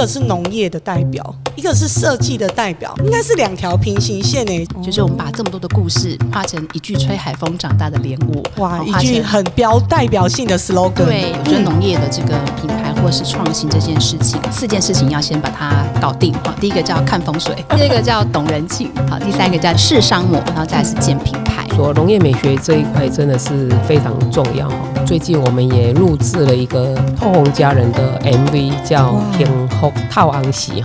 个是农业的代表，一个是设计的代表，应该是两条平行线诶。就是我们把这么多的故事画成一句吹海风长大的莲雾，哇，一句很标代表性的 slogan。对，我觉得农业的这个品牌或是创新这件事情，四件事情要先把它搞定。好，第一个叫看风水，第二个叫懂人情，好，第三个叫试商模，然后再是建品牌。说农业美学这一块真的是非常重要。最近我们也录制了一个透红家人的 MV，叫《幸福套昂喜》，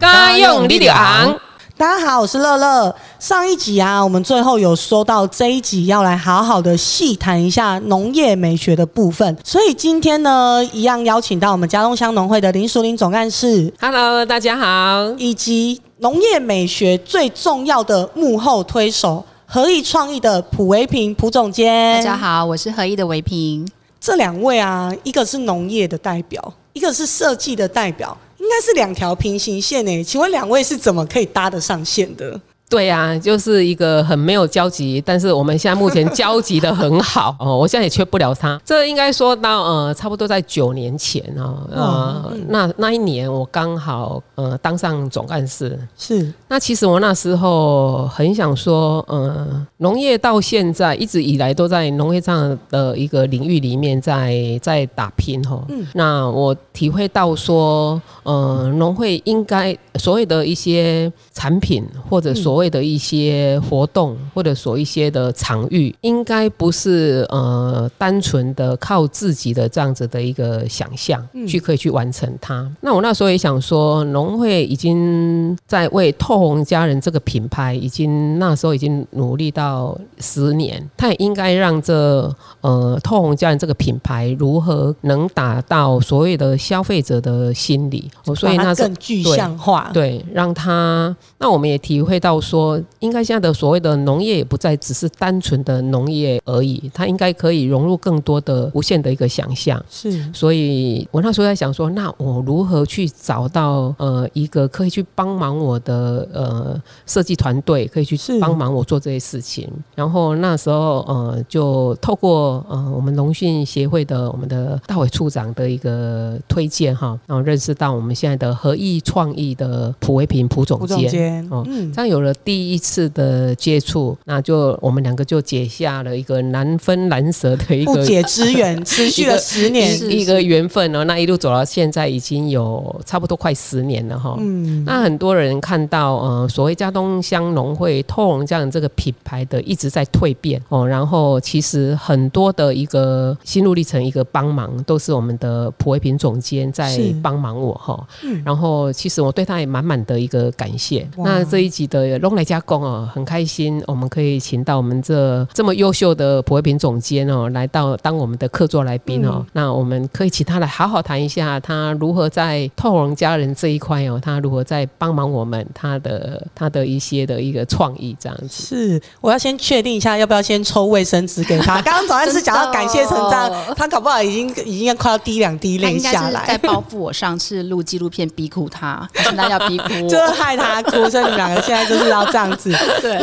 家用你的昂。大家好，我是乐乐。上一集啊，我们最后有说到这一集要来好好的细谈一下农业美学的部分，所以今天呢，一样邀请到我们家东乡农会的林淑玲总干事，Hello，大家好，以及农业美学最重要的幕后推手合意创意的蒲维平蒲总监，大家好，我是合意的维平。这两位啊，一个是农业的代表，一个是设计的代表。应该是两条平行线诶，请问两位是怎么可以搭得上线的？对呀，就是一个很没有交集，但是我们现在目前交集的很好 哦。我现在也缺不了他。这应该说到呃，差不多在九年前啊，呃，那那一年我刚好呃当上总干事。是。那其实我那时候很想说，呃，农业到现在一直以来都在农业上的一个领域里面在在打拼哈。嗯。那我体会到说，呃，农会应该所谓的一些产品或者所谓的一些活动，或者所一些的场域，应该不是呃单纯的靠自己的这样子的一个想象去可以去完成它。那我那时候也想说，农会已经在为透红家人这个品牌，已经那时候已经努力到十年，他也应该让这呃透红家人这个品牌如何能达到所谓的消费者的心理，所以那更具象化，对，让他那我们也体会到。说应该现在的所谓的农业也不再只是单纯的农业而已，它应该可以融入更多的无限的一个想象。是，所以我那时候在想说，那我如何去找到呃一个可以去帮忙我的呃设计团队，可以去帮忙我做这些事情。然后那时候呃就透过呃我们农训协会的我们的大伟处长的一个推荐哈，然后认识到我们现在的合意创意的蒲维平蒲总监哦，这样有了。第一次的接触，那就我们两个就结下了一个难分难舍的一个不解之缘，持续了 十年一个缘分哦。那一路走到现在，已经有差不多快十年了哈。嗯，那很多人看到呃，所谓家东乡农会透红这样这个品牌的一直在蜕变哦，然后其实很多的一个心路历程，一个帮忙都是我们的普惠品总监在帮忙我哈。嗯，然后其实我对他也满满的一个感谢。那这一集的。弄来加工哦，很开心，我们可以请到我们这这么优秀的普惠品总监哦，来到当我们的客座来宾哦。那我们可以请他来好好谈一下，他如何在透红家人这一块哦，他如何在帮忙我们，他的他的一些的一个创意这样子。是，我要先确定一下，要不要先抽卫生纸给他？刚刚早上是讲到感谢成章，他搞不好已经已经要快要滴两滴泪下来，在报复我上次录纪录片逼哭他，现在要逼哭，就是害他哭，所以你们两个现在就是。要这样子，对。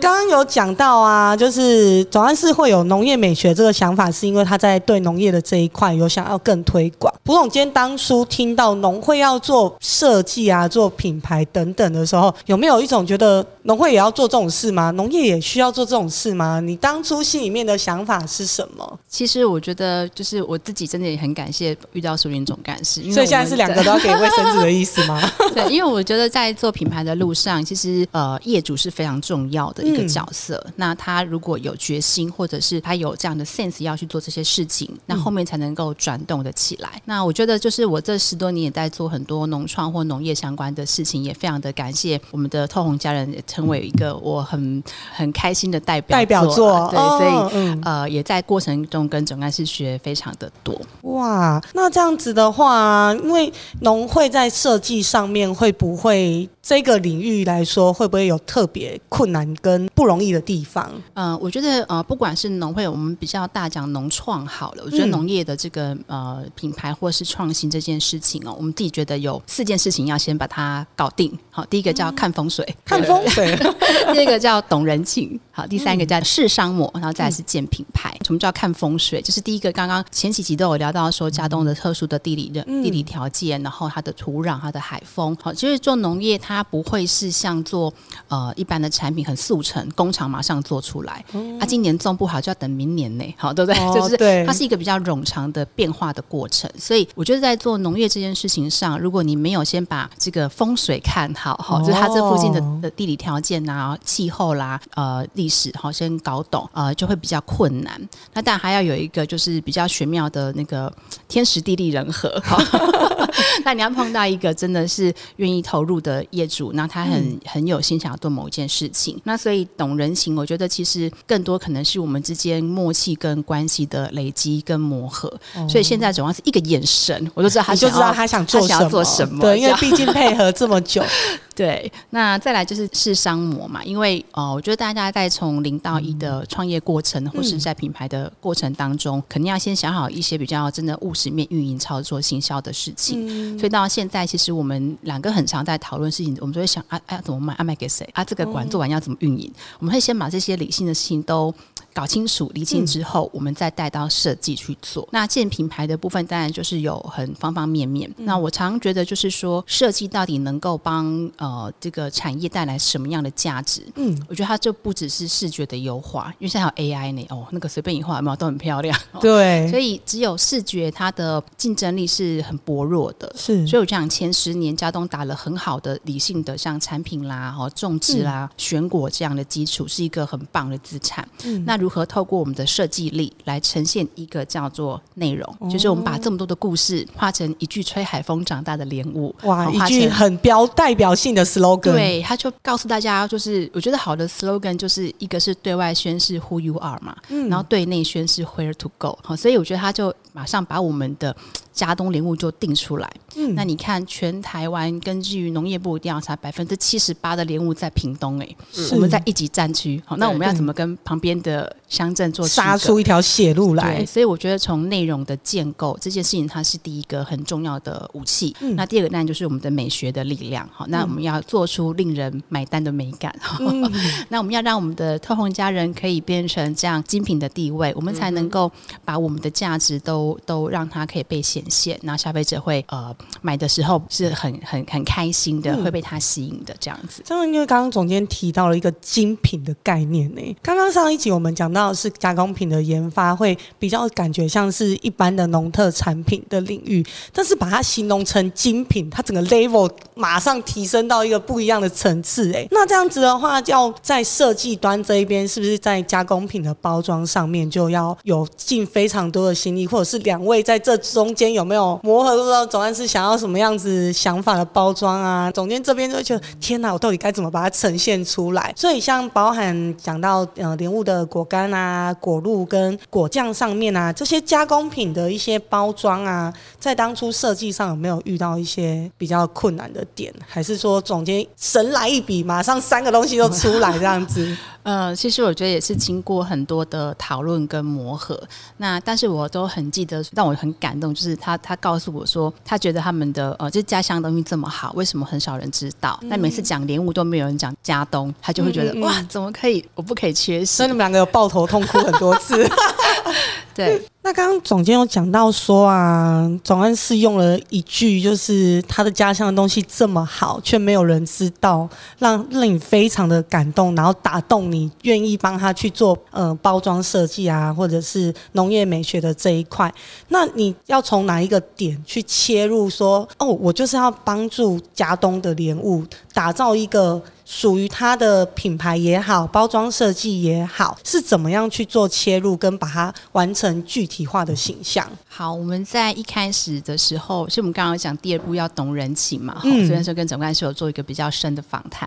刚刚有讲到啊，就是总算是会有农业美学这个想法，是因为他在对农业的这一块有想要更推广。蒲总监当初听到农会要做设计啊、做品牌等等的时候，有没有一种觉得农会也要做这种事吗？农业也需要做这种事吗？你当初心里面的想法是什么？其实我觉得，就是我自己真的也很感谢遇到苏云总干事，所以现在是两个都要给卫生纸的意思吗？对，因为我觉得在做品牌的路上，其实呃。业主是非常重要的一个角色。那他如果有决心，或者是他有这样的 sense 要去做这些事情，那后面才能够转动的起来。那我觉得，就是我这十多年也在做很多农创或农业相关的事情，也非常的感谢我们的透红家人成为一个我很很开心的代表代表作。对，所以呃，也在过程中跟总干事学非常的多。哇，那这样子的话，因为农会在设计上面会不会这个领域来说，会不会有特别困难跟不容易的地方？嗯，我觉得呃，不管是农会，我们比较大讲农创好了。我觉得农业的这个呃品牌或是创新这件事情哦，我们自己觉得有四件事情要先把它搞定。好，第一个叫看风水，看风水；第二个叫懂人情，好，第三个叫试商模，然后再是建品牌。什么叫看风风水，就是第一个，刚刚前几集都有聊到说，加东的特殊的地理的地理条件，然后它的土壤、它的海风，好，其实做农业它不会是像做呃一般的产品很速成，工厂马上做出来，啊，今年种不好就要等明年呢，好，对不对？就是它是一个比较冗长的变化的过程，所以我觉得在做农业这件事情上，如果你没有先把这个风水看好，哈，就是它这附近的的地理条件啊、气候啦、呃历史，好，先搞懂，呃，就会比较困难。那但还要有一个就是比较玄妙的那个天时地利人和，那你要碰到一个真的是愿意投入的业主，那他很很有心想要做某一件事情，那所以懂人情，我觉得其实更多可能是我们之间默契跟关系的累积跟磨合。所以现在主要是一个眼神，我就知道他就知道他想做什么，对，因为毕竟配合这么久。对，那再来就是是商模嘛，因为呃，我觉得大家在从零到一的创业过程，或是在品牌的过程当中，肯定要先想好一些比较真的务实面运营操作行销的事情。所以到现在，其实我们两个很常在讨论事情，我们就会想啊啊，怎么卖啊卖给谁啊？这个馆做完要怎么运营？我们会先把这些理性的事情都搞清楚、理清之后，我们再带到设计去做。那建品牌的部分，当然就是有很方方面面。那我常觉得就是说，设计到底能够帮。呃，这个产业带来什么样的价值？嗯，我觉得它就不只是视觉的优化，因为现在有 AI 呢，哦，那个随便一画有没有都很漂亮。对，所以只有视觉它的竞争力是很薄弱的。是，所以我讲前十年家东打了很好的理性的像产品啦、哦种植啦、选果这样的基础，是一个很棒的资产。嗯，那如何透过我们的设计力来呈现一个叫做内容？就是我们把这么多的故事画成一句吹海风长大的莲雾，哇，一句很标代表性。的 slogan，对，他就告诉大家，就是我觉得好的 slogan 就是一个是对外宣示 who you are 嘛，然后对内宣示 where to go，好，所以我觉得他就马上把我们的。加东莲雾就定出来，嗯，那你看全台湾根据农业部调查，百分之七十八的莲雾在屏东，哎，我们在一级战区，好，那我们要怎么跟旁边的乡镇做杀出一条血路来？所以我觉得从内容的建构这件事情，它是第一个很重要的武器。那第二个当然就是我们的美学的力量，好，那我们要做出令人买单的美感，那我们要让我们的特红家人可以变成这样精品的地位，我们才能够把我们的价值都都让它可以被显。现，那消费者会呃买的时候是很很很开心的，会被它吸引的这样子。这样，因为刚刚总监提到了一个精品的概念呢。刚刚上一集我们讲到的是加工品的研发，会比较感觉像是一般的农特产品的领域，但是把它形容成精品，它整个 level 马上提升到一个不一样的层次。哎，那这样子的话，要在设计端这一边，是不是在加工品的包装上面就要有尽非常多的心力，或者是两位在这中间？有没有磨合？不知道总案是想要什么样子想法的包装啊？总监这边就觉得天哪，我到底该怎么把它呈现出来？所以像包含讲到呃莲雾的果干啊、果露跟果酱上面啊，这些加工品的一些包装啊，在当初设计上有没有遇到一些比较困难的点？还是说总监神来一笔，马上三个东西都出来这样子？呃，其实我觉得也是经过很多的讨论跟磨合。那但是我都很记得，让我很感动，就是他他告诉我说，他觉得他们的呃，就是家乡东西这么好，为什么很少人知道？那每次讲莲雾都没有人讲家东，他就会觉得哇，怎么可以？我不可以缺席。所以你们两个有抱头痛哭很多次。对。那刚刚总监有讲到说啊，总安是用了一句，就是他的家乡的东西这么好，却没有人知道，让让你非常的感动，然后打动你，愿意帮他去做呃包装设计啊，或者是农业美学的这一块。那你要从哪一个点去切入？说哦，我就是要帮助家东的莲雾打造一个。属于它的品牌也好，包装设计也好，是怎么样去做切入，跟把它完成具体化的形象？好，我们在一开始的时候，是我们刚刚讲第二步要懂人情嘛，哈，所以说跟总干事有做一个比较深的访谈，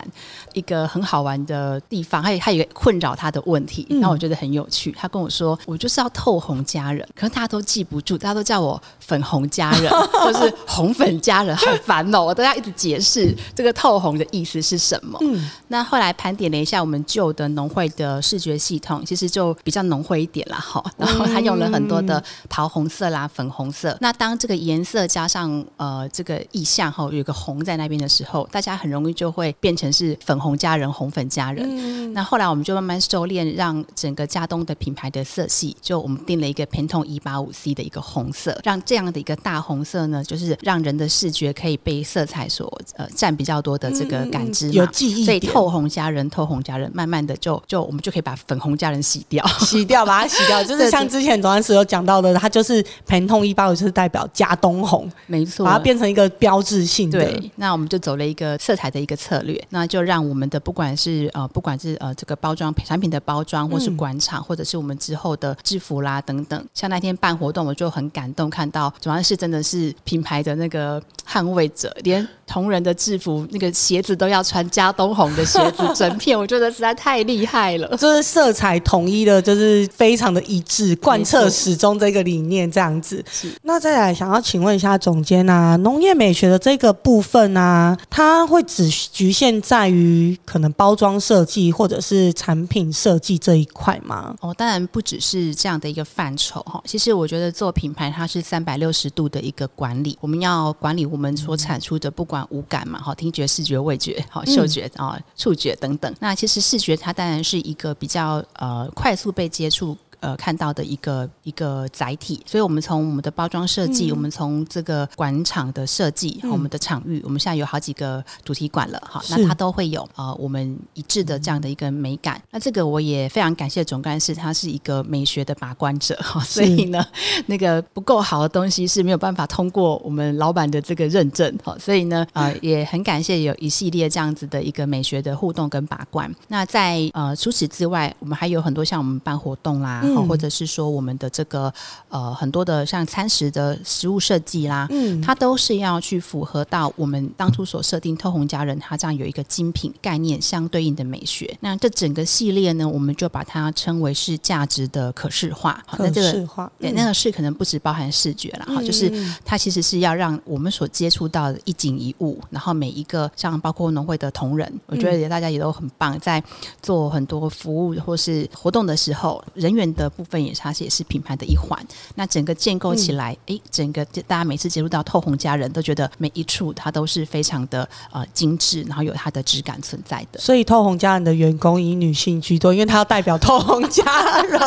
一个很好玩的地方，还有还有一个困扰他的问题，那我觉得很有趣。他跟我说，我就是要透红家人，可是大家都记不住，大家都叫我粉红家人，或是红粉家人，好烦哦，我都要一直解释这个透红的意思是什么。嗯那后来盘点了一下我们旧的农会的视觉系统，其实就比较农会一点了，哈。然后他用了很多的桃红色啦、粉红色。那当这个颜色加上呃这个意象哈，有个红在那边的时候，大家很容易就会变成是粉红家人、红粉家人。那后来我们就慢慢收敛，让整个家东的品牌的色系，就我们定了一个 Pantone 一八五 C 的一个红色，让这样的一个大红色呢，就是让人的视觉可以被色彩所呃占比较多的这个感知嘛，有记忆所以透红家人、透红家人，慢慢的就就我们就可以把粉红家人洗掉，洗掉，把它洗掉，就是像之前董安时有讲到的，它就是盆痛一八五，就是代表加东红，没错，把它变成一个标志性的。对，那我们就走了一个色彩的一个策略，那就让我们的不管是呃不管是呃这个包装产品的包装，或是广场，或者是我们之后的制服啦等等，像那天办活动，我就很感动，看到主要是真的是品牌的那个捍卫者，连。同仁的制服，那个鞋子都要穿加东红的鞋子，整片我觉得实在太厉害了。就是色彩统一的，就是非常的一致，贯彻始终这个理念这样子。那再来想要请问一下总监啊，农业美学的这个部分啊，它会只局限在于可能包装设计或者是产品设计这一块吗？哦，当然不只是这样的一个范畴哈。其实我觉得做品牌它是三百六十度的一个管理，我们要管理我们所产出的不管。五感嘛，好，听觉、视觉、味觉，好，嗅觉啊，触觉等等。那其实视觉它当然是一个比较呃快速被接触。呃，看到的一个一个载体，所以我们从我们的包装设计，我们从这个馆场的设计，我们的场域，我们现在有好几个主题馆了，哈，那它都会有呃我们一致的这样的一个美感。那这个我也非常感谢总干事，他是一个美学的把关者，哈，所以呢，那个不够好的东西是没有办法通过我们老板的这个认证，哈，所以呢，呃，也很感谢有一系列这样子的一个美学的互动跟把关。那在呃除此之外，我们还有很多像我们办活动啦。或者是说我们的这个呃很多的像餐食的食物设计啦，嗯，它都是要去符合到我们当初所设定透红家人它这样有一个精品概念相对应的美学。那这整个系列呢，我们就把它称为是价值的可视化。可视化，对，那个视可能不只包含视觉了哈，就是它其实是要让我们所接触到的一景一物，然后每一个像包括农会的同仁，我觉得大家也都很棒，在做很多服务或是活动的时候，人员的部分。也它也是品牌的一环，那整个建构起来，哎，整个大家每次接触到透红家人都觉得每一处它都是非常的呃精致，然后有它的质感存在的。所以透红家人的员工以女性居多，因为他要代表透红家人，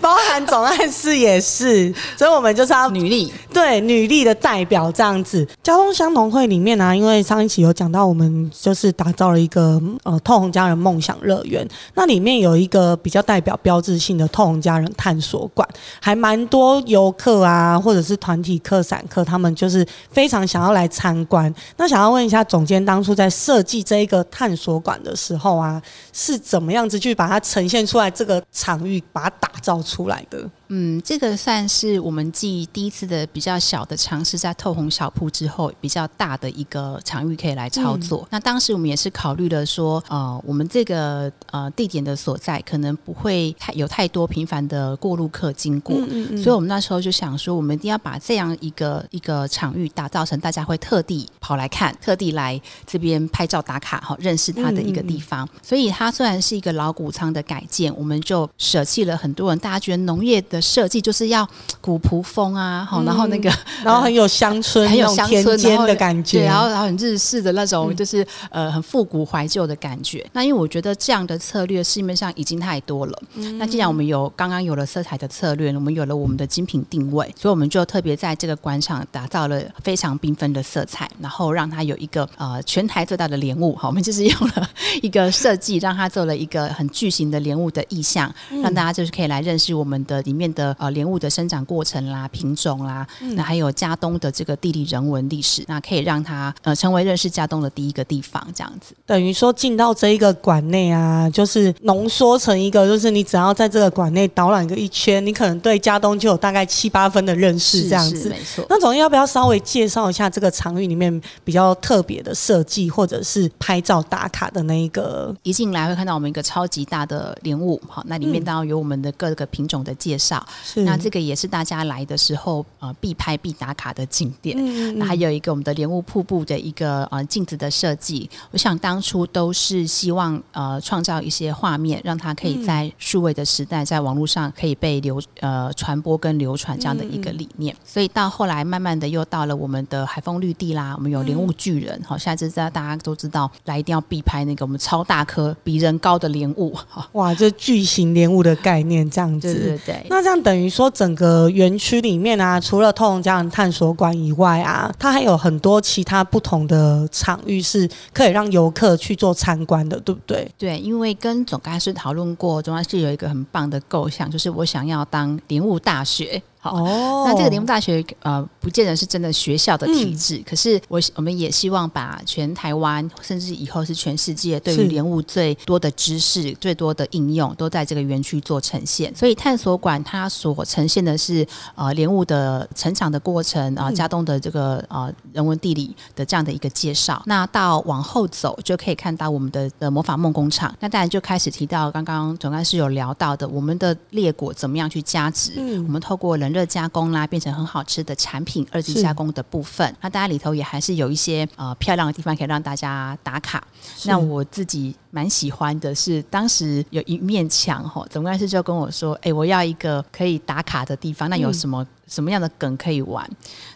包含总干事也是，所以我们就是要女力，对女力的代表这样子。交通相同会里面呢，因为上一期有讲到，我们就是打造了一个呃透红家人梦想乐园，那里面有一个比较代表标志性的透红家人探。探索馆还蛮多游客啊，或者是团体客、散客，他们就是非常想要来参观。那想要问一下总监，当初在设计这一个探索馆的时候啊，是怎么样子去把它呈现出来？这个场域把它打造出来的？嗯，这个算是我们继第一次的比较小的尝试，在透红小铺之后，比较大的一个场域可以来操作。那当时我们也是考虑了说，呃，我们这个呃地点的所在可能不会太有太多频繁的过路客经过，所以我们那时候就想说，我们一定要把这样一个一个场域打造成大家会特地跑来看、特地来这边拍照打卡、哈认识它的一个地方。所以它虽然是一个老谷仓的改建，我们就舍弃了很多人大家觉得农业的。设计就是要古朴风啊，好，然后那个，然后很有乡村，很有乡村的感觉，对，然后然后很日式的那种，就是呃很复古怀旧的感觉。那因为我觉得这样的策略市面上已经太多了。那既然我们有刚刚有了色彩的策略，我们有了我们的精品定位，所以我们就特别在这个广场打造了非常缤纷的色彩，然后让它有一个呃全台最大的莲雾。好，我们就是用了一个设计，让它做了一个很巨型的莲雾的意象，让大家就是可以来认识我们的里面。的呃莲雾的生长过程啦、品种啦，那还有加东的这个地理人文历史，那可以让它呃成为认识加东的第一个地方，这样子。等于说进到这一个馆内啊，就是浓缩成一个，就是你只要在这个馆内导览个一圈，你可能对家东就有大概七八分的认识，这样子没错。那总要不要稍微介绍一下这个场域里面比较特别的设计，或者是拍照打卡的那一个？一进来会看到我们一个超级大的莲雾，好，那里面当然有我们的各个品种的介绍。是，那这个也是大家来的时候呃必拍必打卡的景点。嗯，那还有一个我们的莲雾瀑布的一个呃镜子的设计，我想当初都是希望呃创造一些画面，让它可以在数位的时代，在网络上可以被流呃传播跟流传这样的一个理念。所以到后来慢慢的又到了我们的海风绿地啦，我们有莲雾巨人，好，下次大大家都知道来一定要必拍那个我们超大颗比人高的莲雾，哇，这巨型莲雾的概念这样子，对对对。那这样等于说整个园区里面啊，除了透红家人探索馆以外啊，它还有很多其他不同的场域是可以让游客去做参观的，对不对？对，因为跟总干事讨论过，总干事有一个很棒的构想，就是我想要当灵雾大学。好，那这个联木大学呃，不见得是真的学校的体制，可是我我们也希望把全台湾，甚至以后是全世界对于莲雾最多的知识、最多的应用，都在这个园区做呈现。所以探索馆它所呈现的是呃莲雾的成长的过程啊，加东的这个呃人文地理的这样的一个介绍。那到往后走就可以看到我们的的魔法梦工厂。那当然就开始提到刚刚总干事有聊到的，我们的裂果怎么样去加值？嗯，我们透过人。热加工啦，变成很好吃的产品，二级加工的部分，那大家里头也还是有一些呃漂亮的地方可以让大家打卡。那我自己蛮喜欢的是，当时有一面墙吼，总干事就跟我说：“哎，我要一个可以打卡的地方，那有什么什么样的梗可以玩？”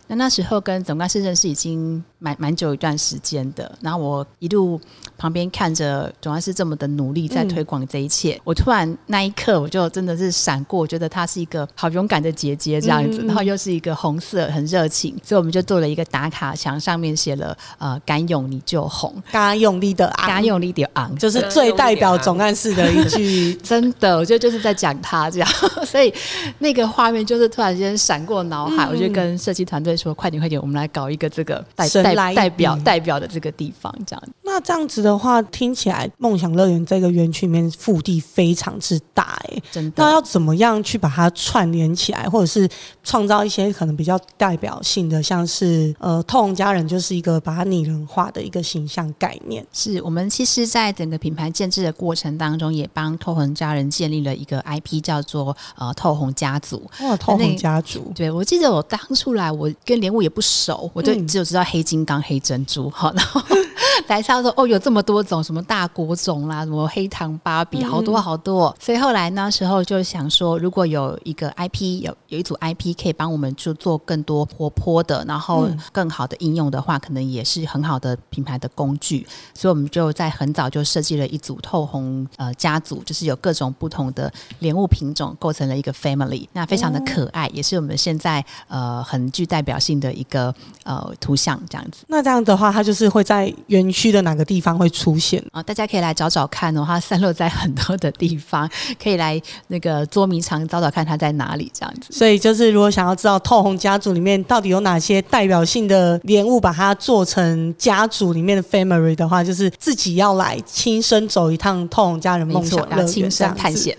那那时候跟总干事认识已经蛮蛮久一段时间的，然后我一路旁边看着总干事这么的努力在推广这一切，我突然那一刻我就真的是闪过，我觉得她是一个好勇敢的姐姐这样子，然后又是一个红色很热情，所以我们就做了一个打卡墙，上面写了呃敢勇你就红，敢勇力的敢勇力的昂，就是最代表总干事的一句，真的，我觉得就是在讲他这样，所以那个画面就是突然间闪过脑海，我就跟设计团队。说快点快点，我们来搞一个这个代代代表代表的这个地方，这样。那这样子的话，听起来梦想乐园这个园区里面腹地非常之大，哎，真的。那要怎么样去把它串联起来，或者是创造一些可能比较代表性的，像是呃，透红家人就是一个把它拟人化的一个形象概念。是我们其实，在整个品牌建制的过程当中，也帮透红家人建立了一个 IP，叫做呃透红家族。哇，透红家族。对，我记得我当初来，我跟莲雾也不熟，我就只有知道黑金刚、黑珍珠。好，然后 来他说：“哦，有这么多种，什么大果种啦，什么黑糖芭比，好多好多。”所以后来那时候就想说，如果有一个 IP，有有一组 IP 可以帮我们去做更多活泼的，然后更好的应用的话，可能也是很好的品牌的工具。所以我们就在很早就设计了一组透红呃家族，就是有各种不同的莲雾品种构成了一个 family，那非常的可爱，也是我们现在呃很具代表性的。一个呃图像这样子，那这样的话，它就是会在园区的哪个地方会出现啊？大家可以来找找看哦，它散落在很多的地方，可以来那个捉迷藏找找看它在哪里这样子。所以就是如果想要知道透红家族里面到底有哪些代表性的莲雾，把它做成家族里面的 family 的话，就是自己要来亲身走一趟透红家人梦想乐园探险。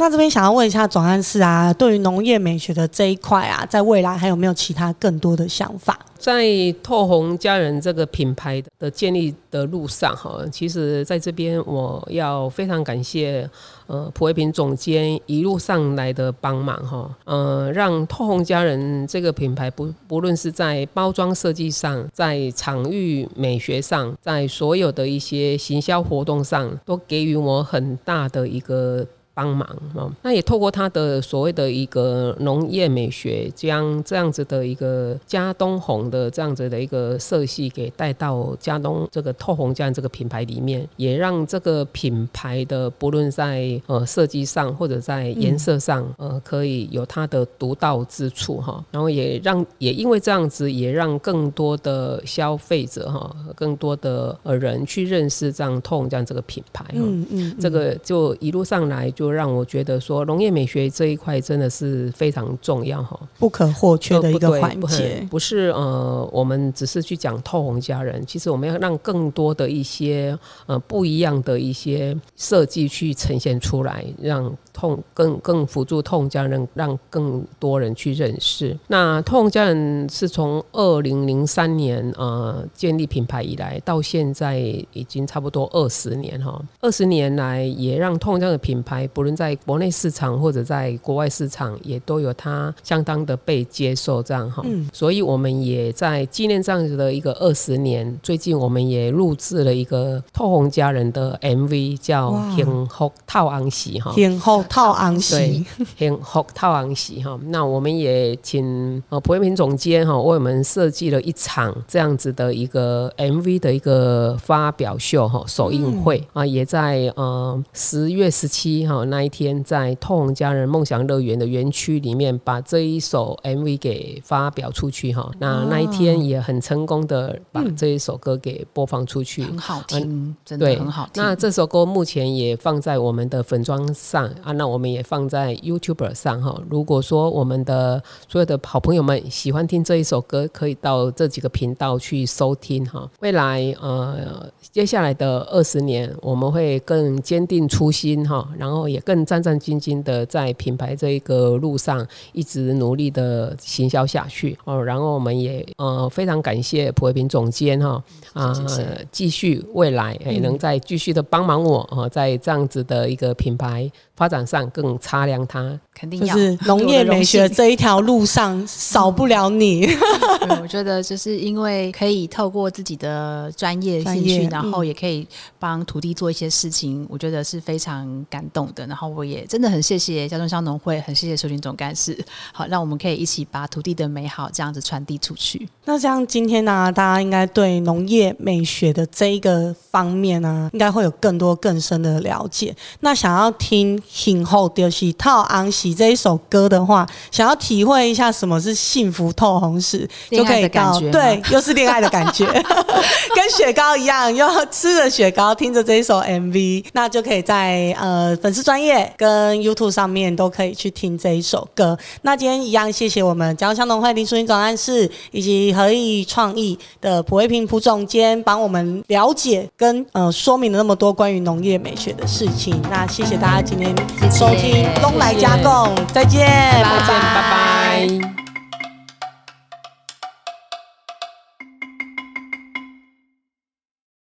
那这边想要问一下总干事啊，对于农业美学的这一块啊，在未来还有没有其他更多的想法？在透红家人这个品牌的建立的路上，哈，其实在这边我要非常感谢呃普惠平总监一路上来的帮忙，哈，呃，让透红家人这个品牌不不论是在包装设计上，在场域美学上，在所有的一些行销活动上，都给予我很大的一个。帮忙哦，那也透过他的所谓的一个农业美学，将这样子的一个加东红的这样子的一个色系给带到加东这个透红酱这个品牌里面，也让这个品牌的不论在呃设计上或者在颜色上，呃可以有它的独到之处哈。然后也让也因为这样子，也让更多的消费者哈，更多的呃人去认识这样透红酱这个品牌。嗯嗯，这个就一路上来就。让我觉得说农业美学这一块真的是非常重要哈，不可或缺的一个环节。不是呃，我们只是去讲透红家人，其实我们要让更多的一些呃不一样的一些设计去呈现出来，让痛更更辅助痛家人，让更多人去认识。那痛家人是从二零零三年呃建立品牌以来，到现在已经差不多二十年哈。二十年来，也让痛家的品牌，不论在国内市场或者在国外市场，也都有它相当的被接受这样哈。嗯。所以我们也在纪念这样子的一个二十年，最近我们也录制了一个透红家人的 MV，叫《幸福套安喜》哈，幸福套安喜，幸福套安喜哈。那我们也请呃普惠平总监哈为我们设计了一场这样子的一个 MV 的一个发表秀哈首映会。啊，也在呃十月十七号那一天，在透红家人梦想乐园的园区里面，把这一首 MV 给发表出去哈。那那一天也很成功的把这一首歌给播放出去，很好听，真的很好听。那这首歌目前也放在我们的粉妆上啊，那我们也放在 YouTube 上哈。如果说我们的所有的好朋友们喜欢听这一首歌，可以到这几个频道去收听哈。未来呃，接下来的二十年，我们会更坚定初心哈，然后也更战战兢兢的在品牌这一个路上一直努力的行销下去哦。然后我们也呃非常感谢普惠平总监哈啊，继续未来也能再继续的帮忙我哦，在这样子的一个品牌。发展上更擦亮它，肯定要是农业美学这一条路上少不了你。我觉得就是因为可以透过自己的专业兴趣，然后也可以帮土地做一些事情，我觉得是非常感动的。然后我也真的很谢谢交通乡农会，很谢谢收群总干事，好让我们可以一起把土地的美好这样子传递出去。那像今天呢，大家应该对农业美学的这一个方面呢，应该会有更多更深的了解。那想要听。听后就是套安喜这一首歌的话，想要体会一下什么是幸福透红时，就可以到对，又是恋爱的感觉，跟雪糕一样，又吃着雪糕，听着这一首 MV，那就可以在呃粉丝专业跟 YouTube 上面都可以去听这一首歌。那今天一样，谢谢我们江香农会林淑英总干事以及合意创意的普惠平蒲总监，帮我们了解跟呃说明了那么多关于农业美学的事情。那谢谢大家今天。收听东来加共，再见，再见，拜拜。